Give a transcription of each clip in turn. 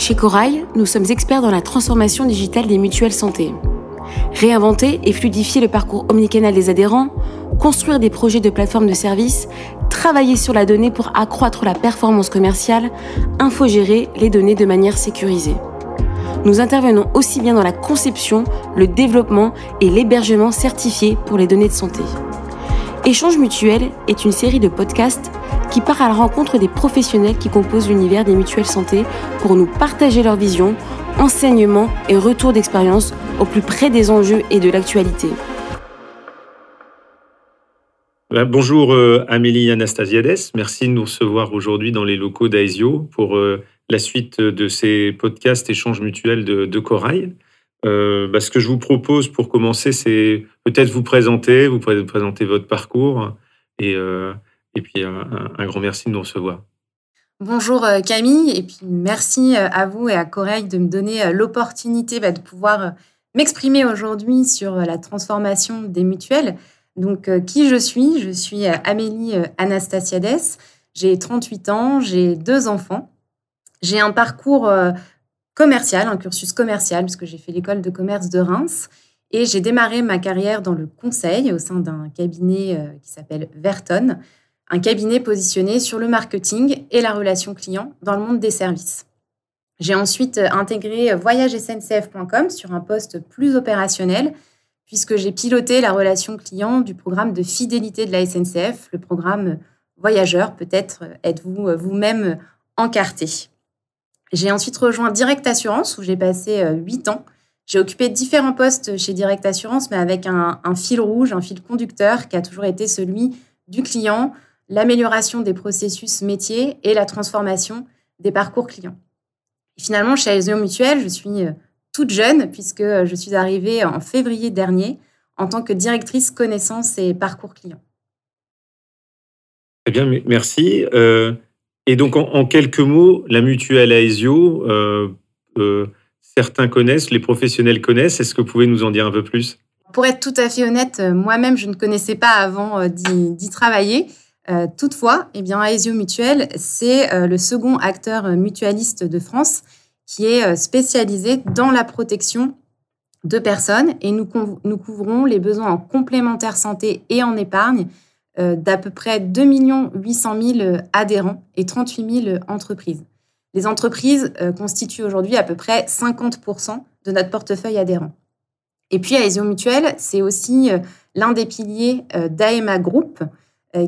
Chez Corail, nous sommes experts dans la transformation digitale des mutuelles santé. Réinventer et fluidifier le parcours omnicanal des adhérents, construire des projets de plateforme de services, travailler sur la donnée pour accroître la performance commerciale, infogérer les données de manière sécurisée. Nous intervenons aussi bien dans la conception, le développement et l'hébergement certifié pour les données de santé. Échange mutuel est une série de podcasts qui part à la rencontre des professionnels qui composent l'univers des mutuelles santé pour nous partager leur vision, enseignements et retours d'expérience au plus près des enjeux et de l'actualité. Ben, bonjour euh, Amélie Anastasiades, merci de nous recevoir aujourd'hui dans les locaux d'Aesio pour euh, la suite de ces podcasts échanges mutuels de, Corail. Euh, ben, ce que je vous propose pour commencer, c'est peut-être vous présenter, vous présenter votre parcours et, et puis un, grand merci de nous recevoir. Bonjour Camille, et puis merci à vous et à Corail de me donner l'opportunité bah, de pouvoir m'exprimer aujourd'hui sur la transformation des mutuelles. Donc, euh, qui je suis? Je suis euh, Amélie euh, Anastasiades. J'ai 38 ans, j'ai deux enfants. J'ai un parcours commercial, un cursus commercial, puisque j'ai fait l'école de commerce de Reims. Et j'ai démarré ma carrière dans le conseil au sein d'un cabinet qui s'appelle Verton, un cabinet positionné sur le marketing et la relation client dans le monde des services. J'ai ensuite intégré voyagesncf.com sur un poste plus opérationnel puisque j'ai piloté la relation client du programme de fidélité de la SNCF, le programme Voyageurs. Peut-être êtes-vous euh, vous-même encarté. J'ai ensuite rejoint Direct Assurance, où j'ai passé euh, huit ans. J'ai occupé différents postes chez Direct Assurance, mais avec un, fil rouge, un fil conducteur qui a toujours été celui du client, l'amélioration des processus métiers et la transformation des parcours clients. finalement, chez Aesio Mutuel, je suis euh, toute jeune, puisque je suis arrivée en février dernier en tant que directrice connaissance et parcours client. Très bien, merci. Euh, et donc, en, quelques mots, la mutuelle Aesio, euh, euh, certains connaissent, les professionnels connaissent. Est-ce que vous pouvez nous en dire un peu plus? Pour être tout à fait honnête, moi-même, je ne connaissais pas avant d'y travailler. Toutefois, eh bien, Aesio Mutuel, c'est le second acteur mutualiste de France qui est euh, spécialisé dans la protection de personnes et nous, nous couvrons les besoins en complémentaire santé et en épargne euh, d'à peu près 2 800 000 adhérents et 38 000 entreprises. Les entreprises euh, constituent aujourd'hui à peu près 50 de notre portefeuille adhérent. Et puis, Aesio Mutuel, c'est aussi l'un des piliers d'AEMA Group,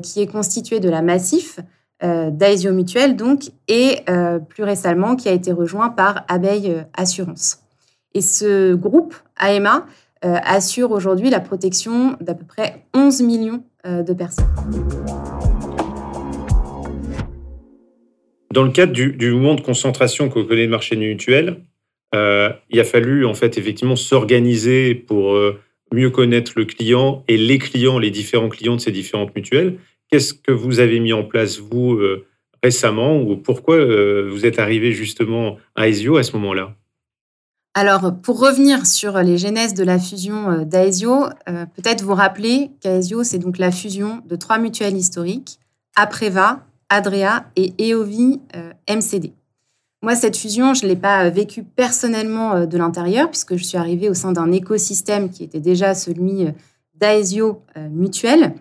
qui est constitué de la Massif, euh, d'Aesio Mutuel, donc, et euh, plus récemment qui a été rejoint par Abeille euh, Assurance. Et ce groupe, AMA, assure aujourd'hui la protection d'à peu près 11 millions de personnes. Dans le cadre du, du mouvement de concentration que connaît le marché mutuel, il a fallu en fait effectivement s'organiser pour mieux connaître le client et les clients, les différents clients de ces différentes mutuelles. Qu'est-ce que vous avez mis en place, vous, euh, récemment, ou pourquoi euh, vous êtes arrivé justement à Aesio à ce moment-là? Alors, pour revenir sur les genèses de la fusion euh, d'Aesio, peut-être vous rappeler qu'Aesio, c'est donc la fusion de trois mutuelles historiques, Apreva, Adrea et EOVI MCD. Moi, cette fusion, je ne l'ai pas vécue personnellement de l'intérieur, puisque je suis arrivée au sein d'un écosystème qui était déjà celui d'Aesio Mutuel,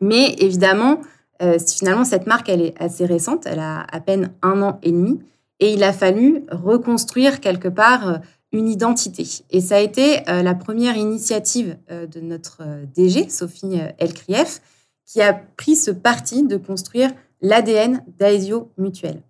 mais évidemment, euh, finalement, cette marque, elle est assez récente, elle a à peine un an et demi, et il a fallu reconstruire quelque part euh, une identité. Et ça a été euh, la première initiative de notre DG, Sophie Elkrief, qui a pris ce parti de construire l'ADN d'Aesio Mutuel.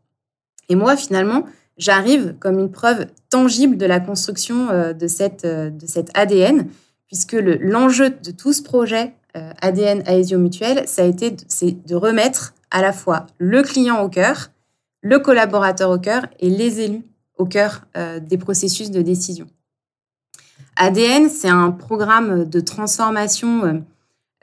Et moi, finalement, j'arrive comme une preuve tangible de la construction de, cette, de cet ADN, puisque l'enjeu de tout ce projet euh, ADN Aesio Mutuel, ça a été de remettre à la fois le client au cœur, le collaborateur au cœur et les élus au cœur euh, des processus de décision. ADN, c'est un programme de transformation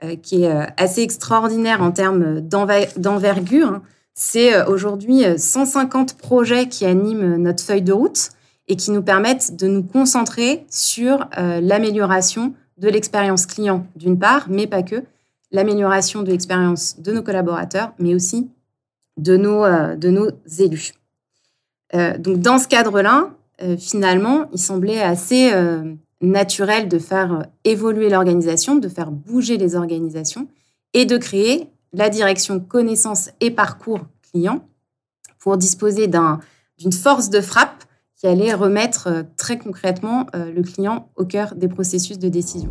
euh, qui est assez extraordinaire en termes d'envergure. C'est aujourd'hui 150 projets qui animent notre feuille de route et qui nous permettent de nous concentrer sur l'amélioration de l'expérience client d'une part, mais pas que, l'amélioration de l'expérience de nos collaborateurs, mais aussi de nos, euh, de nos élus. donc dans ce cadre-là, finalement, il semblait assez naturel de faire évoluer l'organisation, de faire bouger les organisations et de créer la direction connaissance et parcours client pour disposer d'une force de frappe qui allait remettre euh, très concrètement euh, le client au cœur des processus de décision.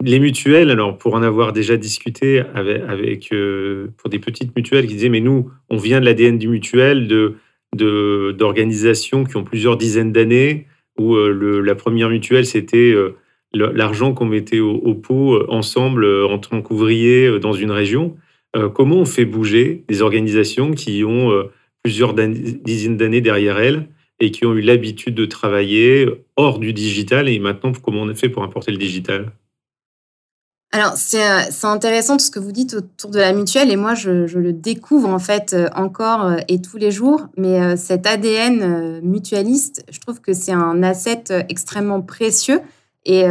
Les mutuelles, alors pour en avoir déjà discuté avec, euh, pour des petites mutuelles qui disaient mais nous on vient de l'ADN du mutuel de d'organisations qui ont plusieurs dizaines d'années où la première mutuelle c'était l'argent qu'on mettait au, pot ensemble en tant qu'ouvrier dans une région. Euh, comment on fait bouger des organisations qui ont euh, plusieurs dizaines d'années derrière elles et qui ont eu l'habitude de travailler hors du digital et maintenant comment on a fait pour importer le digital? Alors, euh, c'est intéressant tout ce que vous dites autour de la mutuelle et moi, je, le découvre en fait encore et tous les jours. Mais cet ADN mutualiste, je trouve que c'est un asset extrêmement précieux et,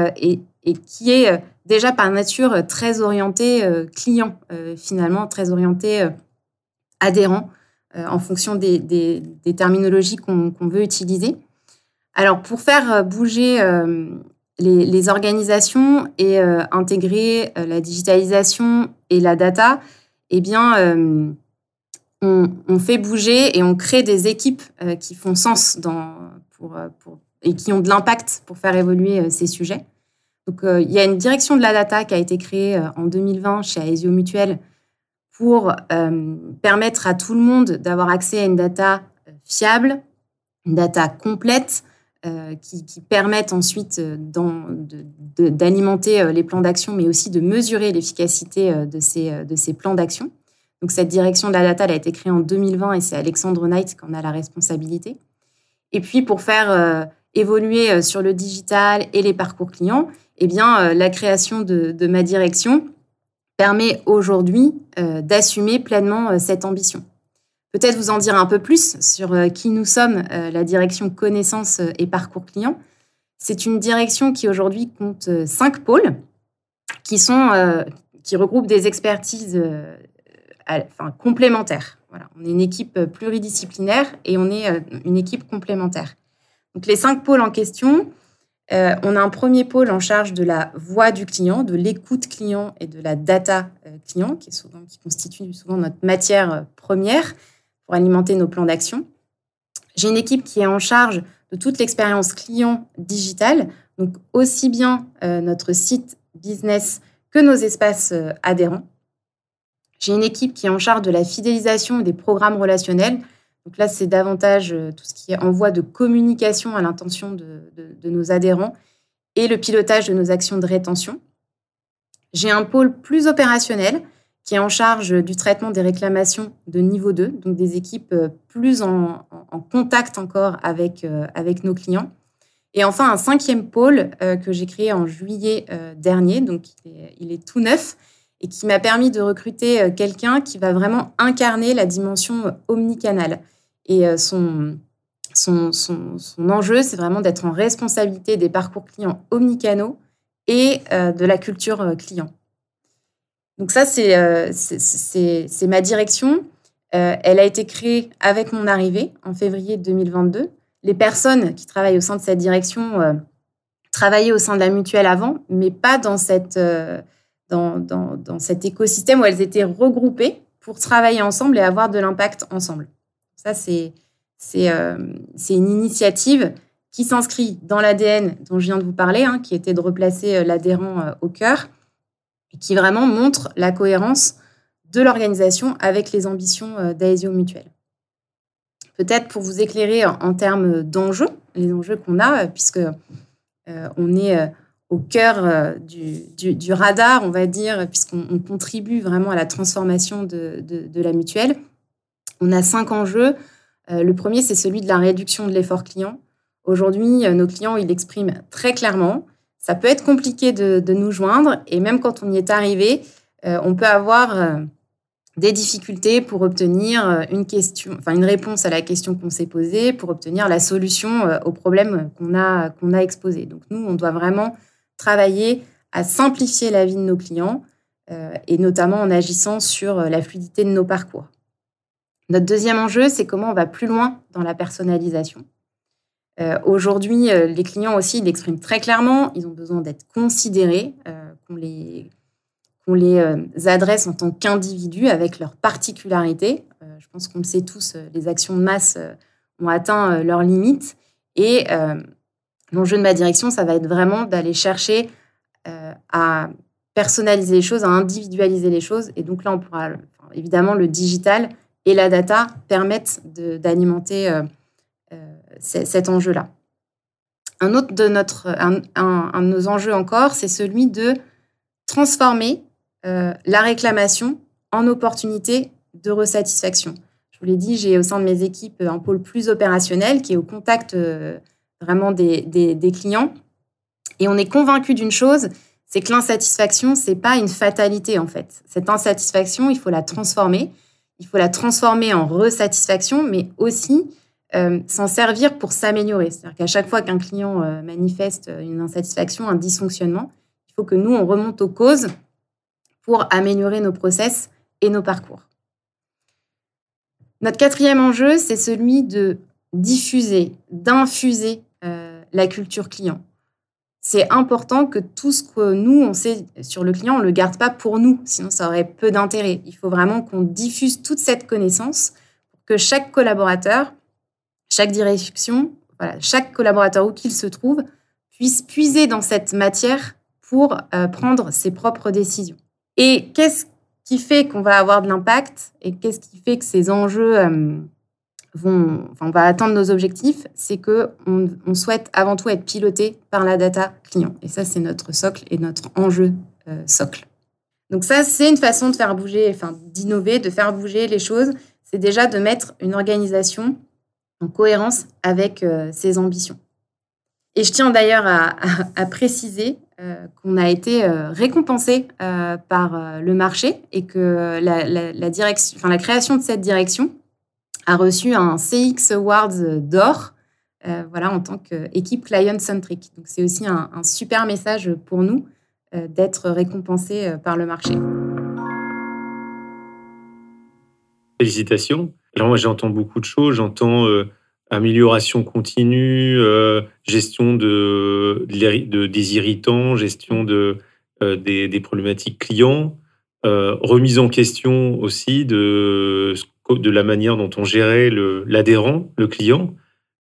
et qui est déjà par nature euh, très orienté euh, client, euh, finalement, très orienté adhérent en fonction des, terminologies qu'on veut utiliser. Alors, pour faire bouger les, organisations et intégrer la digitalisation et la data, eh bien, on, fait bouger et on crée des équipes qui font sens pour, et qui ont de l'impact pour faire évoluer ces sujets. Donc, euh, il y a une direction de la data qui a été créée euh, en 2020 chez Aesio Mutuel pour euh, permettre à tout le monde d'avoir accès à une data fiable, une data complète, qui, permettent ensuite d'alimenter les plans d'action, mais aussi de mesurer l'efficacité de ces, plans d'action. Donc, cette direction de la data a été créée en 2020 et c'est Alexandre Knight qui en a la responsabilité. Et puis, pour faire évoluer sur le digital et les parcours clients, eh bien, euh, la création de, ma direction permet aujourd'hui euh, d'assumer pleinement euh, cette ambition. Peut-être vous en dire un peu plus sur qui nous sommes, la direction connaissance et parcours client. C'est une direction qui aujourd'hui compte cinq pôles qui, sont, qui regroupent des expertises complémentaires. Voilà. On est une équipe pluridisciplinaire et on est une équipe complémentaire. Les cinq pôles en question, euh, on a un premier pôle en charge de la voix du client, de l'écoute client et de la data euh, client, qui, constitue souvent notre matière euh, première pour alimenter nos plans d'action. J'ai une équipe qui est en charge de toute l'expérience client digitale, donc aussi bien notre site business que nos espaces adhérents. J'ai une équipe qui est en charge de la fidélisation des programmes relationnels, donc là, c'est davantage euh, tout ce qui est envoi de communication à l'intention de, nos adhérents et le pilotage de nos actions de rétention. J'ai un pôle plus opérationnel qui est en charge du traitement des réclamations de niveau 2, donc des équipes euh, plus en, contact encore avec, euh, avec nos clients. Et enfin, un cinquième pôle que j'ai créé en juillet dernier, donc il est tout neuf, et qui m'a permis de recruter quelqu'un qui va vraiment incarner la dimension omnicanale. Et euh, son, son, son, enjeu, c'est vraiment d'être en responsabilité des parcours clients omnicanaux et euh, de la culture euh, client. Donc ça, c'est ma direction. elle a été créée avec mon arrivée en février 2022. Les personnes qui travaillent au sein de cette direction travaillaient au sein de la mutuelle avant, mais pas dans, cette, dans, dans, dans cet écosystème où elles étaient regroupées pour travailler ensemble et avoir de l'impact ensemble. Ça, euh, c'est une initiative qui s'inscrit dans l'ADN dont je viens de vous parler, hein, qui était de replacer euh, l'adhérent euh, au cœur, et qui vraiment montre la cohérence de l'organisation avec les ambitions d'Aesio Mutuel. Peut-être pour vous éclairer en, termes d'enjeux, les enjeux qu'on a, puisque on est au cœur du, radar, on va dire, puisqu'on contribue vraiment à la transformation de la mutuelle. On a cinq enjeux. Euh, le premier, c'est celui de la réduction de l'effort client. Aujourd'hui, euh, nos clients, ils l'expriment très clairement. Ça peut être compliqué de, nous joindre et même quand on y est arrivé, euh, on peut avoir des difficultés pour obtenir une réponse à la question qu'on s'est posée, pour obtenir la solution au problème qu'on a exposé. Donc nous, on doit vraiment travailler à simplifier la vie de nos clients et notamment en agissant sur la fluidité de nos parcours. Notre deuxième enjeu, c'est comment on va plus loin dans la personnalisation. Aujourd'hui, les clients aussi l'expriment très clairement, ils ont besoin d'être considérés, qu'on les, qu'on les adresse en tant qu'individus avec leurs particularités. je pense qu'on le sait tous, les actions de masse ont atteint leurs limites. Et l'enjeu de ma direction, ça va être vraiment d'aller chercher à personnaliser les choses, à individualiser les choses. Et donc là, on pourra, évidemment, le digital et la data permettent d'alimenter euh, euh, cet enjeu-là. Un autre de, notre, un, de nos enjeux encore, c'est celui de transformer euh, la réclamation en opportunité de resatisfaction. Je vous l'ai dit, j'ai au sein de mes équipes un pôle plus opérationnel qui est au contact vraiment des, des, des clients. Et on est convaincu d'une chose, c'est que l'insatisfaction, c'est pas une fatalité en fait. Cette insatisfaction, il faut la transformer. Il faut la transformer en resatisfaction, mais aussi euh, s'en servir pour s'améliorer. C'est-à-dire qu'à chaque fois qu'un client euh, manifeste une insatisfaction, un dysfonctionnement, il faut que nous, on remonte aux causes pour améliorer nos process et nos parcours. Notre quatrième enjeu, c'est celui de diffuser, d'infuser euh, la culture client c'est important que tout ce que nous, on sait sur le client, on ne le garde pas pour nous, sinon ça aurait peu d'intérêt. Il faut vraiment qu'on diffuse toute cette connaissance pour que chaque collaborateur, chaque direction, chaque collaborateur où qu'il se trouve, puisse puiser dans cette matière pour euh, prendre ses propres décisions. Et qu'est-ce qui fait qu'on va avoir de l'impact et qu'est-ce qui fait que ces enjeux... Euh, on va atteindre nos objectifs, c'est que on, souhaite avant tout être piloté par la data client. Et ça, c'est notre socle et notre enjeu euh, socle. Donc ça, c'est une façon de faire bouger, enfin d'innover, de faire bouger les choses. C'est déjà de mettre une organisation en cohérence avec euh, ses ambitions. Et je tiens d'ailleurs à, préciser euh, qu'on a été récompensé par le marché et que la création de cette direction a reçu un CX Awards d'or euh, voilà, en tant qu'équipe client-centric. Donc, c'est aussi un, super message pour nous euh, d'être récompensé euh, par le marché. Félicitations. Alors, moi, j'entends beaucoup de choses. J'entends amélioration continue, gestion de, de, des irritants, gestion de, des, des, problématiques clients, remise en question aussi de de la manière dont on gérait l'adhérent, le, client.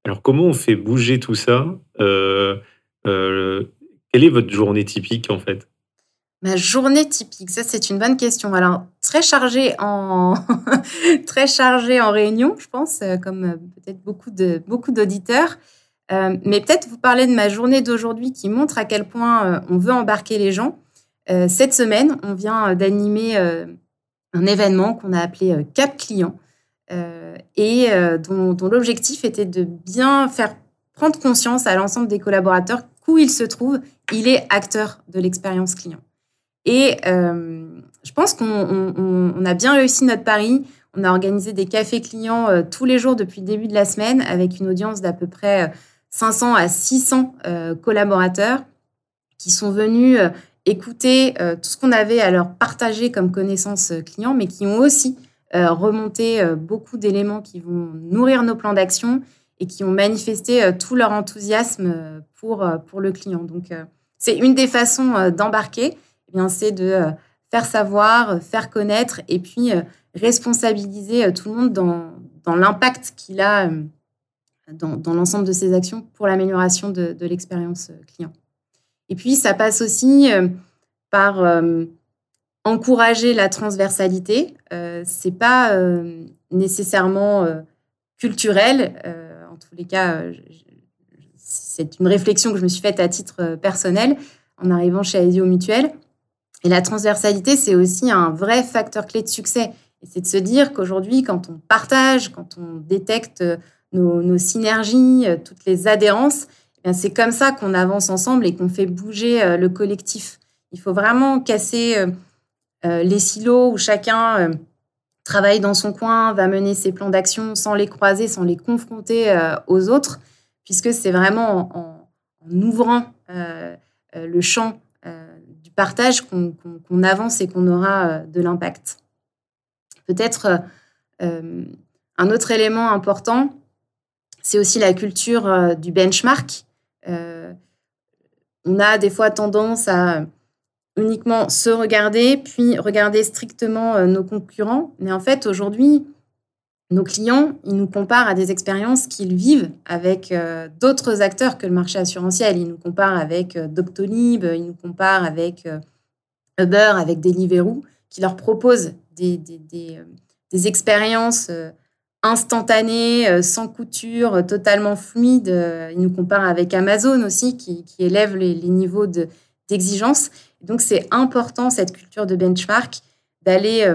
Alors, comment on fait bouger tout ça euh, euh, Quelle est votre journée typique, en fait? Ma journée typique, ça c'est une bonne question. Alors très chargée en très chargée en réunion, je pense, euh, comme peut-être beaucoup beaucoup d'auditeurs. mais peut-être vous parler de ma journée d'aujourd'hui qui montre à quel point on veut embarquer les gens. cette semaine, on vient d'animer un événement qu'on a appelé euh, Cap Client euh, et euh, dont, l'objectif était de bien faire prendre conscience à l'ensemble des collaborateurs qu'où il se trouve, il est acteur de l'expérience client. Et je pense qu'on a bien réussi notre pari. On a organisé des cafés clients tous les jours depuis le début de la semaine avec une audience d'à peu près 500 à 600 collaborateurs qui sont venus écouter euh, tout ce qu'on avait à leur partager comme connaissances euh, clients, mais qui ont aussi euh, remonté beaucoup d'éléments qui vont nourrir nos plans d'action et qui ont manifesté tout leur enthousiasme pour, pour le client. Donc, c'est une des façons d'embarquer, eh c'est de faire savoir, faire connaître et puis responsabiliser tout le monde dans, dans l'impact qu'il a dans, dans l'ensemble de ses actions pour l'amélioration de l'expérience client. Et puis, ça passe aussi euh, par euh, encourager la transversalité. Euh, c'est pas nécessairement culturel. en tous les cas, c'est une réflexion que je me suis faite à titre personnel en arrivant chez Aesio Mutuel. Et la transversalité, c'est aussi un vrai facteur clé de succès. Et c'est de se dire qu'aujourd'hui, quand on partage, quand on détecte nos, synergies, toutes les adhérences, c'est comme ça qu'on avance ensemble et qu'on fait bouger euh, le collectif. Il faut vraiment casser euh, euh, les silos où chacun travaille dans son coin, va mener ses plans d'action sans les croiser, sans les confronter aux autres, puisque c'est vraiment en, ouvrant le champ du partage qu'on avance et qu'on aura de l'impact. Peut-être Un autre élément important, c'est aussi la culture du benchmark. On a des fois tendance à uniquement se regarder, puis regarder strictement nos concurrents. Mais en fait, aujourd'hui, nos clients, ils nous comparent à des expériences qu'ils vivent avec euh, d'autres acteurs que le marché assurantiel. Ils nous comparent avec euh, Doctolib, ils nous comparent avec euh, Uber, avec Deliveroo, qui leur proposent des, expériences instantanées, sans couture, totalement fluides. Ils nous comparent avec Amazon aussi, qui, élève les, niveaux d'exigence. Donc, c'est important, cette culture de benchmark, d'aller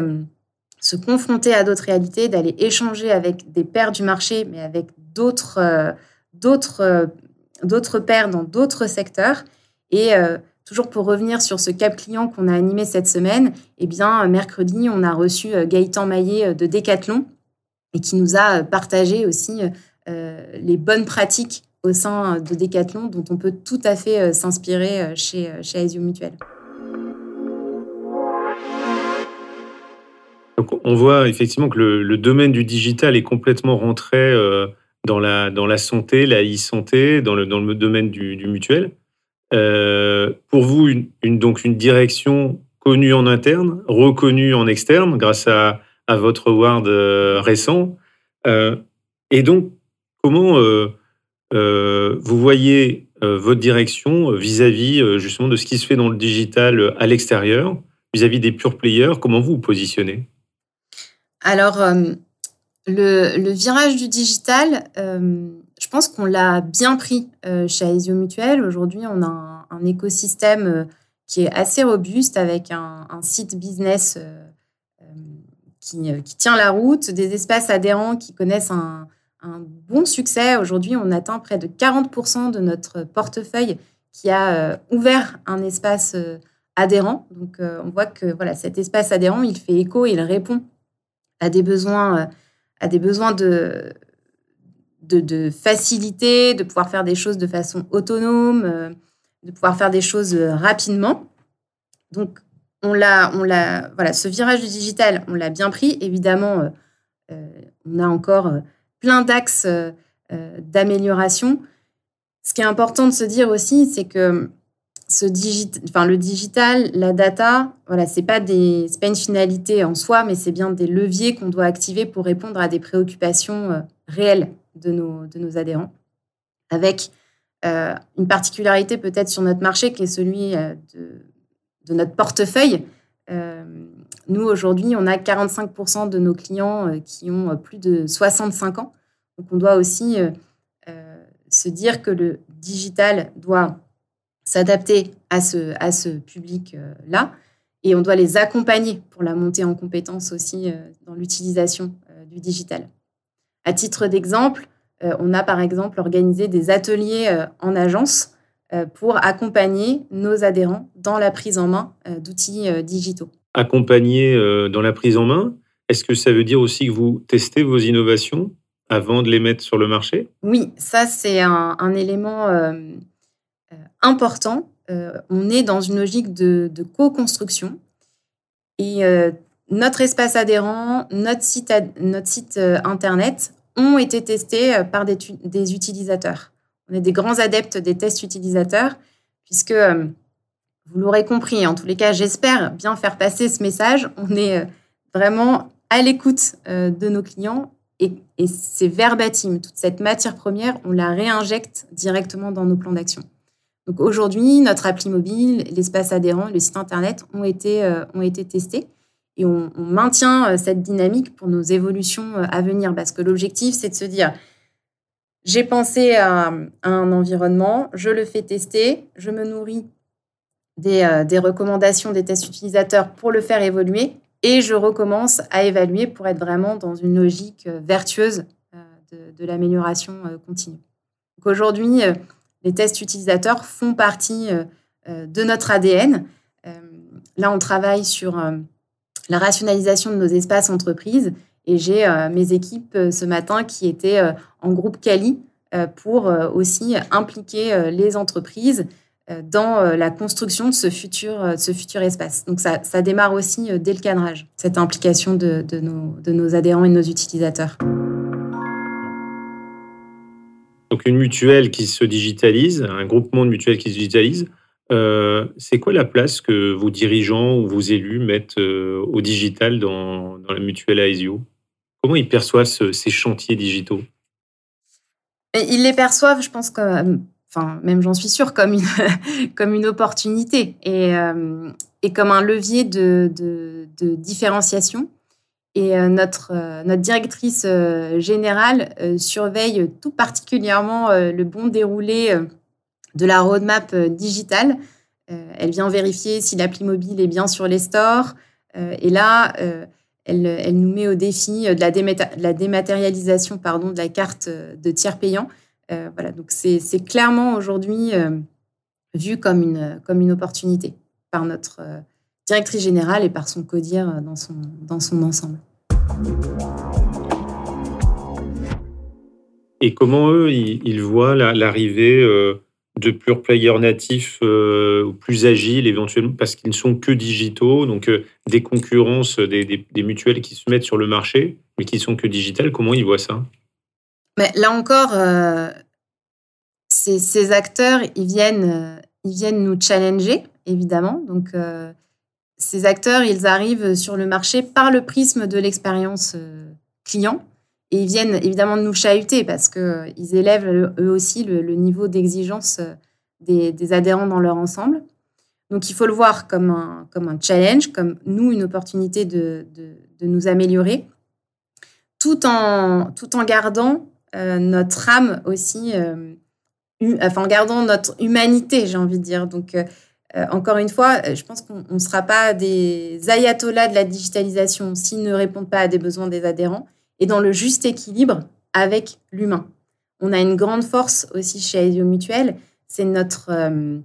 se confronter à d'autres réalités, d'aller échanger avec des pairs du marché, mais avec d'autres euh, euh, pairs dans d'autres secteurs. Et euh, toujours pour revenir sur ce cap client qu'on a animé cette semaine, eh bien, mercredi, on a reçu Gaëtan Maillet de Decathlon et qui nous a partagé aussi les bonnes pratiques au sein de Decathlon dont on peut tout à fait s'inspirer chez, chez Aesio Mutuel. on voit effectivement que le, domaine du digital est complètement rentré euh, dans, la, dans la santé, la e-santé, dans le, dans le domaine du, mutuel. Euh, pour vous, donc une direction connue en interne, reconnue en externe grâce à, votre award euh, récent. et donc, comment vous voyez votre direction vis-à-vis -vis, justement de ce qui se fait dans le digital à l'extérieur, vis-à-vis des pure players? Comment vous vous positionnez? Alors, euh, le, virage du digital, euh, je pense qu'on l'a bien pris euh, chez Aesio Mutuel. Aujourd'hui, on a un, écosystème qui est assez robuste avec un, site business qui, tient la route, des espaces adhérents qui connaissent un, bon succès. Aujourd'hui, on atteint près de 40% de notre portefeuille qui a ouvert un espace adhérent. Donc, on voit que voilà, cet espace adhérent, il fait écho, il répond à des besoins, euh, à des besoins de, de, facilité, de pouvoir faire des choses de façon autonome, euh, de pouvoir faire des choses euh, rapidement. Donc, on l'a, on l'a, voilà, ce virage du digital, on l'a bien pris. Évidemment, on a encore plein d'axes d'amélioration. Ce qui est important de se dire aussi, c'est que ce le digital, la data, voilà, c'est pas des, pas une finalité en soi, mais c'est bien des leviers qu'on doit activer pour répondre à des préoccupations euh, réelles de nos, de nos adhérents, avec euh, une particularité peut-être sur notre marché qui est celui euh, de, de, notre portefeuille. nous aujourd'hui, on a 45% de nos clients qui ont plus de 65 ans, donc on doit aussi se dire que le digital doit s'adapter à ce, à ce public-là. Et on doit les accompagner pour la montée en compétences aussi euh, dans l'utilisation euh, du digital. À titre d'exemple, euh, on a par exemple organisé des ateliers en agence pour accompagner nos adhérents dans la prise en main d'outils digitaux. Accompagner dans la prise en main, est-ce que ça veut dire aussi que vous testez vos innovations avant de les mettre sur le marché? Oui, ça c'est un, un, élément euh, important. Euh, on est dans une logique de, co-construction. Et euh, notre espace adhérent, notre site, notre site Internet ont été testés par des, des, utilisateurs. On est des grands adeptes des tests utilisateurs, puisque, vous l'aurez compris, en tous les cas, j'espère bien faire passer ce message. On est vraiment à l'écoute de nos clients et, et c'est verbatim. Toute cette matière première, on la réinjecte directement dans nos plans d'action. Donc aujourd'hui, notre appli mobile, l'espace adhérent, le site internet ont été, euh, ont été testés et on, maintient euh, cette dynamique pour nos évolutions euh, à venir parce que l'objectif, c'est de se dire j'ai pensé à, un environnement, je le fais tester, je me nourris des, des, recommandations des tests utilisateurs pour le faire évoluer et je recommence à évaluer pour être vraiment dans une logique vertueuse de, de l'amélioration continue. Aujourd'hui, les tests utilisateurs font partie euh, euh, de notre ADN. Euh, là, on travaille sur la rationalisation de nos espaces entreprises et j'ai mes équipes ce matin qui étaient en groupe Cali pour aussi impliquer les entreprises dans la construction de ce futur, ce futur espace. Donc ça, démarre aussi dès le cadrage, cette implication de, nos, adhérents et de nos utilisateurs. Donc une mutuelle qui se digitalise, un groupement de mutuelles qui se digitalise, euh, c'est quoi la place que vos dirigeants ou vos élus mettent euh, au digital dans, la mutuelle AESIO? Comment ils perçoivent ces chantiers digitaux? Ils les perçoivent, je pense, même j'en suis sûre, comme une, opportunité et, euh, et comme un levier de, différenciation. Et notre, notre directrice générale surveille tout particulièrement le bon déroulé de la roadmap euh, digitale. Euh, elle vient vérifier si l'appli mobile est bien sur les stores. Euh, et là, elle, nous met au défi de la, dématérialisation pardon, de la carte de tiers payant. voilà, donc c'est clairement aujourd'hui vu comme une, comme une opportunité par notre directrice générale et par son codir dans son, dans son ensemble. Et comment eux, ils, voient l'arrivée de pure players natifs euh, plus agiles éventuellement parce qu'ils ne sont que digitaux, donc euh, des concurrences, des, mutuelles qui se mettent sur le marché, mais qui sont que digitales. Comment ils voient ça? Mais Là encore, euh, ces, acteurs, ils viennent, ils viennent nous challenger, évidemment. Donc, ces acteurs, ils arrivent sur le marché par le prisme de l'expérience client. Et ils viennent évidemment nous chahuter parce qu'ils euh, élèvent eux aussi le, niveau d'exigence euh, des, adhérents dans leur ensemble. Donc il faut le voir comme un, challenge, comme nous, une opportunité de, de, nous améliorer, tout en, gardant euh, notre âme aussi, enfin en gardant notre humanité, j'ai envie de dire. Donc encore une fois, je pense qu'on ne sera pas des ayatollahs de la digitalisation s'ils ne répondent pas à des besoins des adhérents et dans le juste équilibre avec l'humain. On a une grande force aussi chez Aesio Mutuel, c'est notre euh,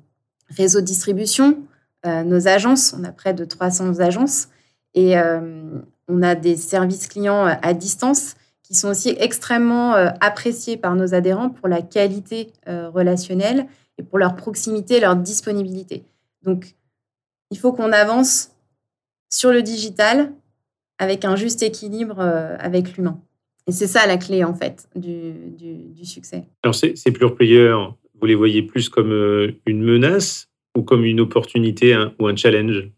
réseau de distribution, euh, nos agences, on a près de 300 agences, et euh, on a des services clients à distance qui sont aussi extrêmement appréciés par nos adhérents pour la qualité relationnelle et pour leur proximité, leur disponibilité. Donc, il faut qu'on avance sur le digital avec un juste équilibre euh, avec l'humain. Et c'est ça la clé, en fait, du, du, succès. Alors, ces, ces pure players, vous les voyez plus comme euh, une menace ou comme une opportunité ou un challenge?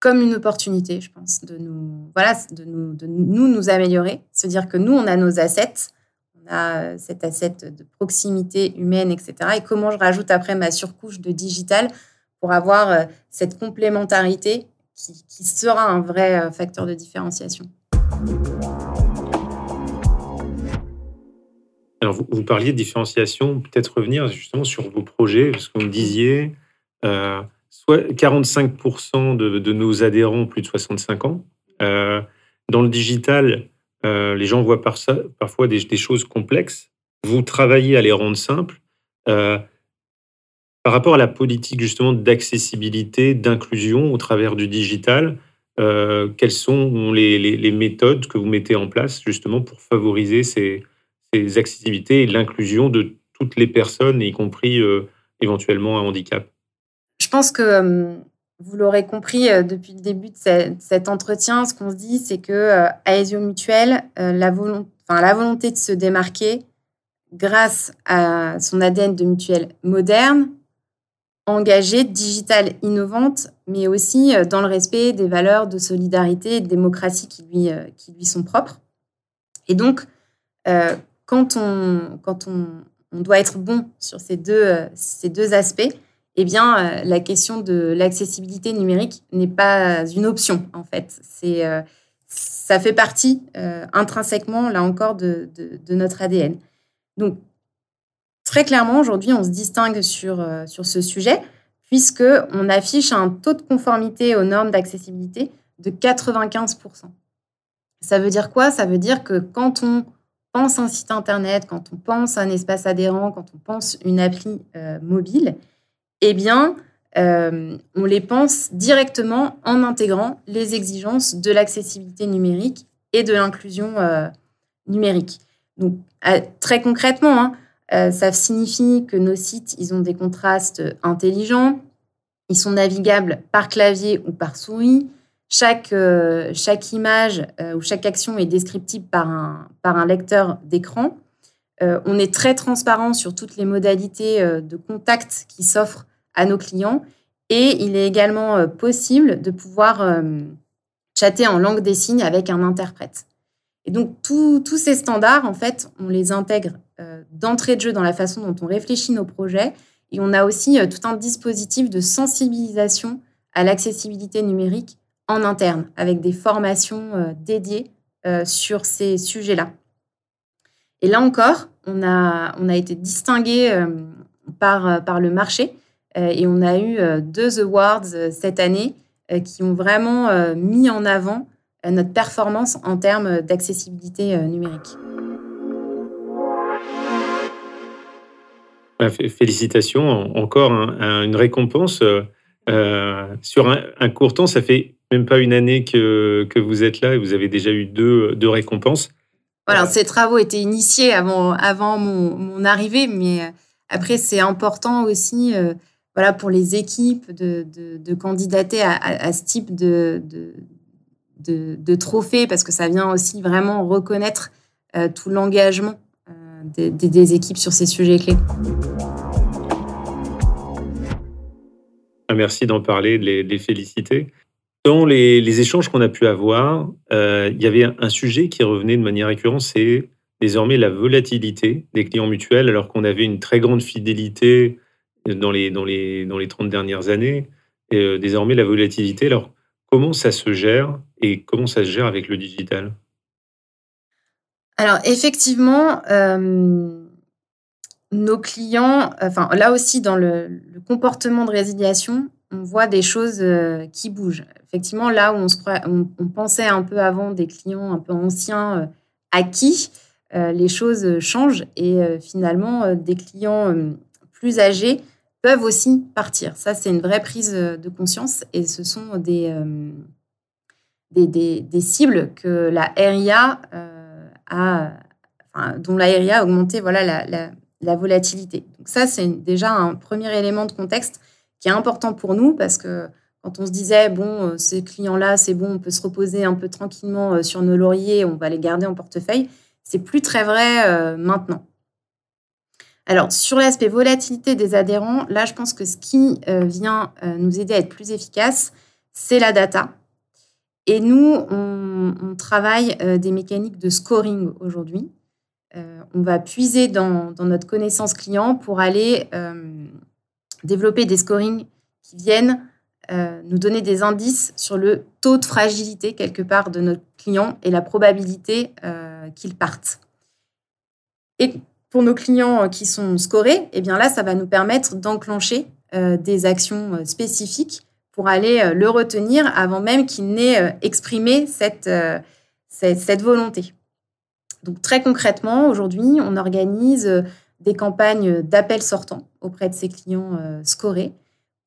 Comme une opportunité, je pense, de nous, voilà, de nous, de nous, nous améliorer. Se dire que nous, on a nos assets, on a euh, cet asset de proximité humaine, etc. Et comment je rajoute après ma surcouche de digital pour avoir cette complémentarité qui, sera un vrai euh, facteur de différenciation. Alors, vous, parliez de différenciation, peut-être revenir justement sur vos projets, parce que vous me disiez, euh, soit 45% de, nos adhérents plus de 65 ans. Euh, dans le digital, les gens voient parfois des, choses complexes. Vous travaillez à les rendre simples. Par rapport à la politique justement d'accessibilité, d'inclusion au travers du digital, euh, quelles sont les, méthodes que vous mettez en place justement pour favoriser ces, accessibilités et l'inclusion de toutes les personnes, y compris euh, éventuellement un handicap? Je pense que euh, vous l'aurez compris depuis le début de cet entretien, ce qu'on se dit, c'est que Aesio Mutuel, la, la volonté de se démarquer grâce à son ADN de mutuelle moderne, engagée, digitale, innovante, mais aussi euh, dans le respect des valeurs de solidarité et de démocratie qui lui, euh, qui lui sont propres. Et donc, euh, quand, on, quand on, on, doit être bon sur ces deux, ces deux aspects, eh bien, la question de l'accessibilité numérique n'est pas une option, en fait. Ça fait partie intrinsèquement, là encore, de, de, de notre ADN. Donc, Très clairement, aujourd'hui, on se distingue sur, euh, sur ce sujet, puisqu'on affiche un taux de conformité aux normes d'accessibilité de 95%. Ça veut dire quoi? Ça veut dire que quand on pense un site Internet, quand on pense un espace adhérent, quand on pense une appli euh, mobile, eh bien, euh, on les pense directement en intégrant les exigences de l'accessibilité numérique et de l'inclusion numérique. Donc, très concrètement, hein, euh, ça signifie que nos sites, ils ont des contrastes intelligents, ils sont navigables par clavier ou par souris. Chaque, euh, chaque image euh, ou chaque action est descriptible par un, par un lecteur d'écran. on est très transparent sur toutes les modalités de contact qui s'offrent à nos clients et il est également possible de pouvoir chatter en langue des signes avec un interprète. Et donc, tous ces standards, en fait, on les intègre d'entrée de jeu dans la façon dont on réfléchit nos projets. Et on a aussi tout un dispositif de sensibilisation à l'accessibilité numérique en interne, avec des formations dédiées sur ces sujets-là. Et là encore, on a, on a été distingué euh, par, euh, par le marché euh, et on a eu deux awards cette année qui ont vraiment mis en avant notre performance en termes d'accessibilité numérique. Bah, félicitations, encore une récompense. sur un, court temps, ça fait même pas une année que, que vous êtes là et vous avez déjà eu deux, deux récompenses. Voilà, ces travaux étaient initiés avant, avant mon, arrivée, mais euh, après, c'est important aussi euh, voilà, pour les équipes de, de, candidater à, ce type de, de, de, trophée, parce que ça vient aussi vraiment reconnaître euh, tout l'engagement des, équipes sur ces sujets clés. Ah, merci d'en parler, de les féliciter. Dans les, échanges qu'on a pu avoir, euh, il y avait un sujet qui revenait de manière récurrente, c'est désormais la volatilité des clients mutuels, alors qu'on avait une très grande fidélité dans les, dans les, dans les 30 dernières années. Et, euh, désormais, la volatilité, alors comment ça se gère et comment ça se gère avec le digital? Alors, effectivement, euh, nos clients, enfin là aussi dans le, comportement de résiliation, on voit des choses qui bougent effectivement, là où on, pensait un peu avant des clients un peu anciens euh, acquis, euh, les choses changent et euh, finalement, des clients plus âgés peuvent aussi partir. Ça, c'est une vraie prise de conscience et ce sont des, des, cibles que la RIA dont la RIA a augmenté voilà, la, la volatilité. Donc ça, c'est déjà un premier élément de contexte qui est important pour nous parce que quand on se disait, bon, euh, ces clients-là, c'est bon, on peut se reposer un peu tranquillement euh, sur nos lauriers, on va les garder en portefeuille, c'est plus très vrai euh, maintenant. Alors, sur l'aspect volatilité des adhérents, là, je pense que ce qui vient nous aider à être plus efficace, c'est la data. Et nous, on, travaille des mécaniques de scoring aujourd'hui. on va puiser dans, notre connaissance client pour aller développer des scorings qui viennent euh, nous donner des indices sur le taux de fragilité quelque part de notre client et la probabilité euh, qu'ils partent. Et pour nos clients qui sont scorés, eh bien là, ça va nous permettre d'enclencher euh, des actions spécifiques pour aller le retenir avant même qu'il n'ait exprimé cette, cette, cette, volonté. Donc très concrètement, aujourd'hui, on organise des campagnes d'appels sortants auprès de ces clients scorés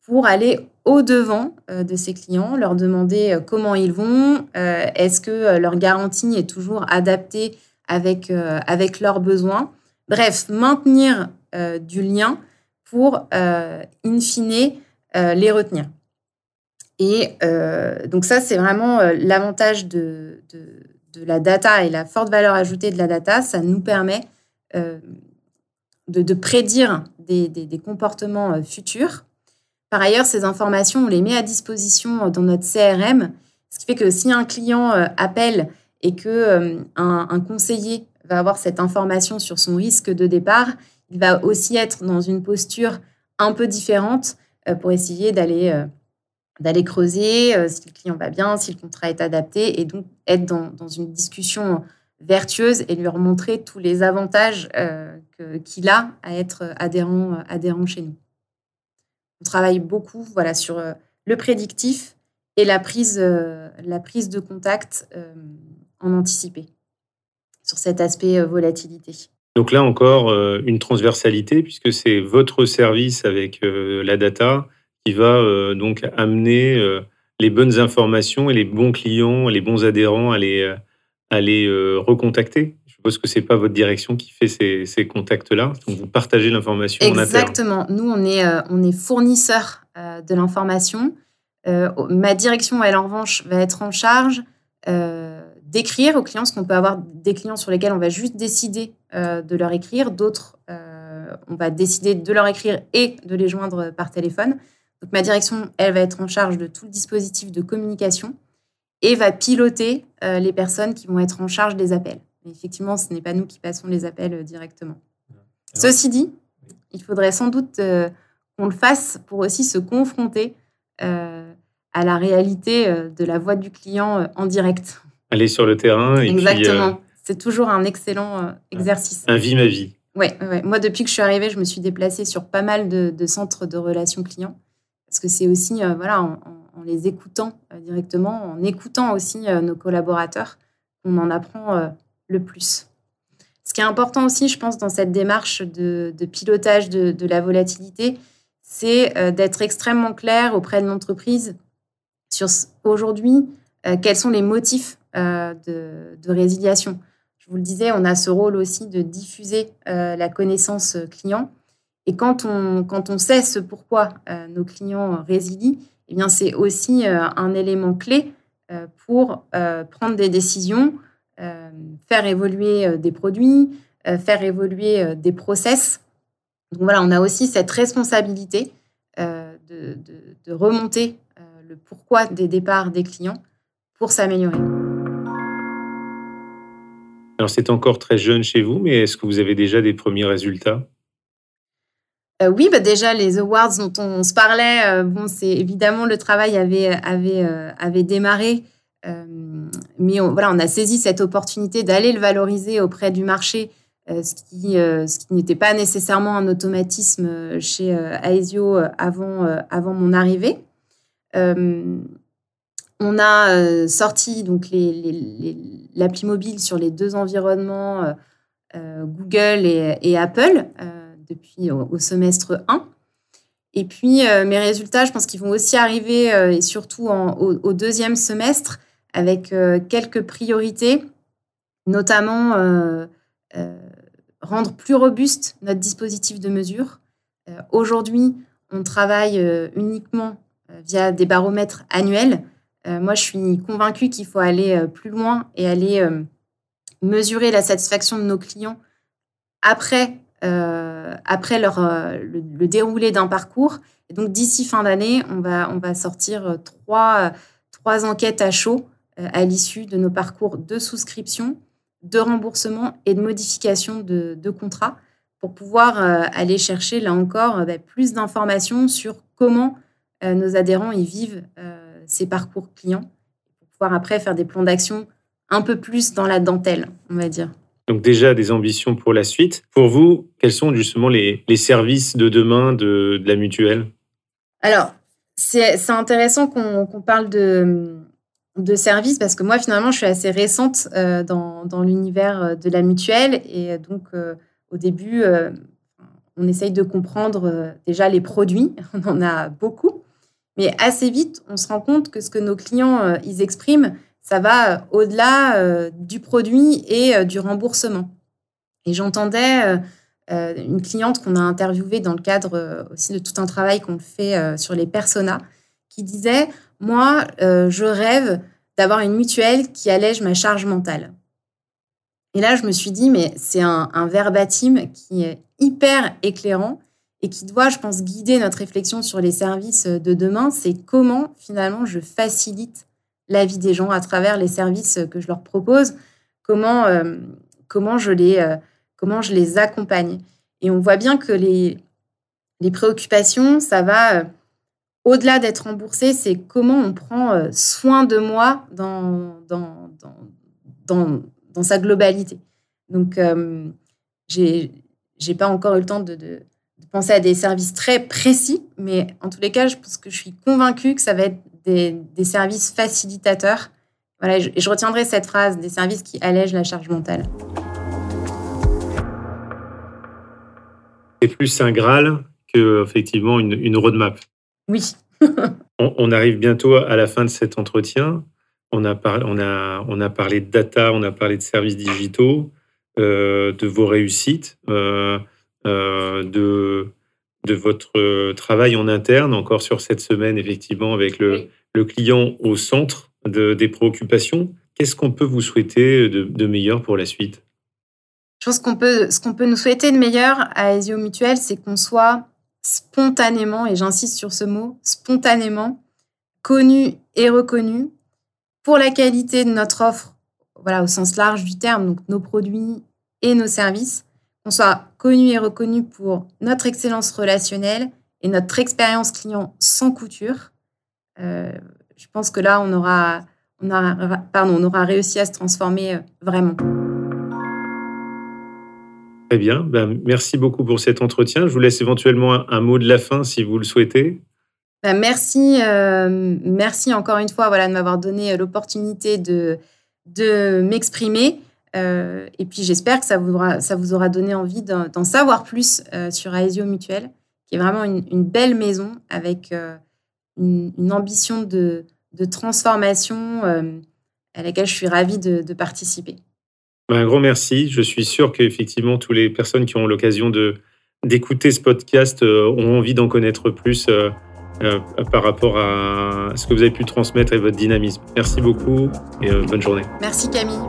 pour aller au-devant euh, de ses clients, leur demander euh, comment ils vont, euh, est-ce que leur garantie est toujours adaptée avec, avec leurs besoins. Bref, maintenir du lien pour, in fine, les retenir. Et donc ça, c'est vraiment l'avantage de, de, la data et la forte valeur ajoutée de la data. Ça nous permet de, de, prédire des, des, comportements futurs par ailleurs, ces informations, on les met à disposition dans notre CRM, ce qui fait que si un client euh, appelle et que euh, un, conseiller va avoir cette information sur son risque de départ, il va aussi être dans une posture un peu différente euh, pour essayer d'aller d'aller creuser si le client va bien, si le contrat est adapté, et donc être dans, dans une discussion vertueuse et lui remontrer tous les avantages qu'il a à être adhérent, adhérent chez nous. On travaille beaucoup voilà, sur euh, le prédictif et la prise, euh, la prise de contact euh, en anticipé sur cet aspect volatilité. Donc là encore, une transversalité, puisque c'est votre service avec la data qui va donc amener les bonnes informations et les bons clients, les bons adhérents à les, à les recontacter suppose que c'est pas votre direction qui fait ces, contacts-là. Donc vous partagez l'information. Exactement. Nous, on est, euh, on est fournisseur euh, de l'information. Euh, ma direction, elle, en revanche, va être en charge d'écrire aux clients, parce qu'on peut avoir des clients sur lesquels on va juste décider de leur écrire, d'autres, on va décider de leur écrire et de les joindre par téléphone. Donc ma direction, elle va être en charge de tout le dispositif de communication et va piloter les personnes qui vont être en charge des appels. Mais effectivement, ce n'est pas nous qui passons les appels directement. Ceci dit, il faudrait sans doute qu'on le fasse pour aussi se confronter à la réalité de la voix du client en direct. Aller sur le terrain. Et Exactement. C'est toujours un excellent exercice. Un vie ma vie. Oui, ouais. moi depuis que je suis arrivée, je me suis déplacée sur pas mal de, centres de relations clients. Parce que c'est aussi, voilà, en, les écoutant directement, en écoutant aussi nos collaborateurs, on en apprend le plus. Ce qui est important aussi, je pense, dans cette démarche de, pilotage de, la volatilité, c'est euh, d'être extrêmement clair auprès de l'entreprise sur aujourd'hui euh, quels sont les motifs euh, de, résiliation. Je vous le disais, on a ce rôle aussi de diffuser la connaissance client. Et quand on, quand on sait ce pourquoi nos clients résilient, eh bien c'est aussi un élément clé pour prendre des décisions euh, faire évoluer euh, des produits, euh, faire évoluer des process. Donc voilà, on a aussi cette responsabilité de, de, remonter le pourquoi des départs des clients pour s'améliorer. Alors c'est encore très jeune chez vous, mais est-ce que vous avez déjà des premiers résultats? Oui, bah déjà les awards dont on se parlait, bon, c'est évidemment le travail avait avait avait démarré mais on, voilà, on a saisi cette opportunité d'aller le valoriser auprès du marché, euh, ce qui, euh, ce qui n'était pas nécessairement un automatisme euh, chez Aesio avant, avant mon arrivée. on a sorti donc l'appli mobile sur les deux environnements Google et, Apple depuis au, semestre 1. Et puis, mes résultats, je pense qu'ils vont aussi arriver, et surtout au, deuxième semestre, avec euh, quelques priorités, notamment euh, euh, rendre plus robuste notre dispositif de mesure. Aujourd'hui, on travaille uniquement via des baromètres annuels. moi, je suis convaincue qu'il faut aller plus loin et aller mesurer la satisfaction de nos clients après, après leur, le, déroulé d'un parcours. Donc, d'ici fin d'année, on va, on va sortir trois, trois enquêtes à chaud euh, à l'issue de nos parcours de souscription, de remboursement et de modification de, de contrats pour pouvoir euh, aller chercher, là encore, euh, bah, plus d'informations sur comment nos adhérents y vivent ces parcours clients, pour pouvoir après faire des plans d'action un peu plus dans la dentelle, on va dire. Donc déjà des ambitions pour la suite. Pour vous, quels sont justement les, services de demain de, la mutuelle? Alors, c'est intéressant qu'on parle de, services parce que moi finalement je suis assez récente euh, dans, dans l'univers euh, de la mutuelle et donc euh, au début on essaye de comprendre déjà les produits, on en a beaucoup, mais assez vite on se rend compte que ce que nos clients ils expriment, ça va au-delà du produit et du remboursement. Et j'entendais une cliente qu'on a interviewée dans le cadre aussi de tout un travail qu'on fait sur les personas qui disait moi, euh, je rêve d'avoir une mutuelle qui allège ma charge mentale. Et là, je me suis dit, mais c'est un, verbatim qui est hyper éclairant et qui doit, je pense, guider notre réflexion sur les services de demain. C'est comment, finalement, je facilite la vie des gens à travers les services que je leur propose, comment, euh, comment, je, les, euh, comment je les accompagne. Et on voit bien que les, les préoccupations, ça va au-delà d'être remboursé, c'est comment on prend euh, soin de moi dans, dans, dans, dans, sa globalité. Donc, euh, j'ai j'ai pas encore eu le temps de, de, penser à des services très précis, mais en tous les cas, je pense que je suis convaincue que ça va être des, des services facilitateurs. Voilà, et je, retiendrai cette phrase, des services qui allègent la charge mentale. C'est plus un Graal que effectivement une, une roadmap. Oui. on, arrive bientôt à la fin de cet entretien. On a, on a, on a parlé de data, on a parlé de services digitaux, euh, de vos réussites, euh, euh, de, de votre travail en interne, encore sur cette semaine, effectivement, avec le, le client au centre de, des préoccupations. qu'est-ce qu'on peut vous souhaiter de, meilleur pour la suite? Je pense qu'on peut, ce qu'on peut nous souhaiter de meilleur à Aesio Mutuel, c'est qu'on soit spontanément, et j'insiste sur ce mot, spontanément connu et reconnu pour la qualité de notre offre, voilà, au sens large du terme, donc nos produits et nos services, qu'on soit connu et reconnu pour notre excellence relationnelle et notre expérience client sans couture. Euh, je pense que là, on aura, on, pardon, on aura réussi à se transformer euh, vraiment. Très bien. Ben, merci beaucoup pour cet entretien. Je vous laisse éventuellement un, mot de la fin si vous le souhaitez. Ben, merci, euh, merci encore une fois voilà, de m'avoir donné l'opportunité de, de m'exprimer. Euh, et puis j'espère que ça vous, aura, ça vous aura donné envie d'en savoir plus sur Aesio Mutuel, qui est vraiment une, belle maison avec une, ambition de, transformation à laquelle je suis ravie de participer. Un grand merci. Je suis sûr qu'effectivement, toutes les personnes qui ont l'occasion d'écouter ce podcast euh, ont envie d'en connaître plus euh, euh, par rapport à ce que vous avez pu transmettre et votre dynamisme. Merci beaucoup et bonne journée. Merci Camille.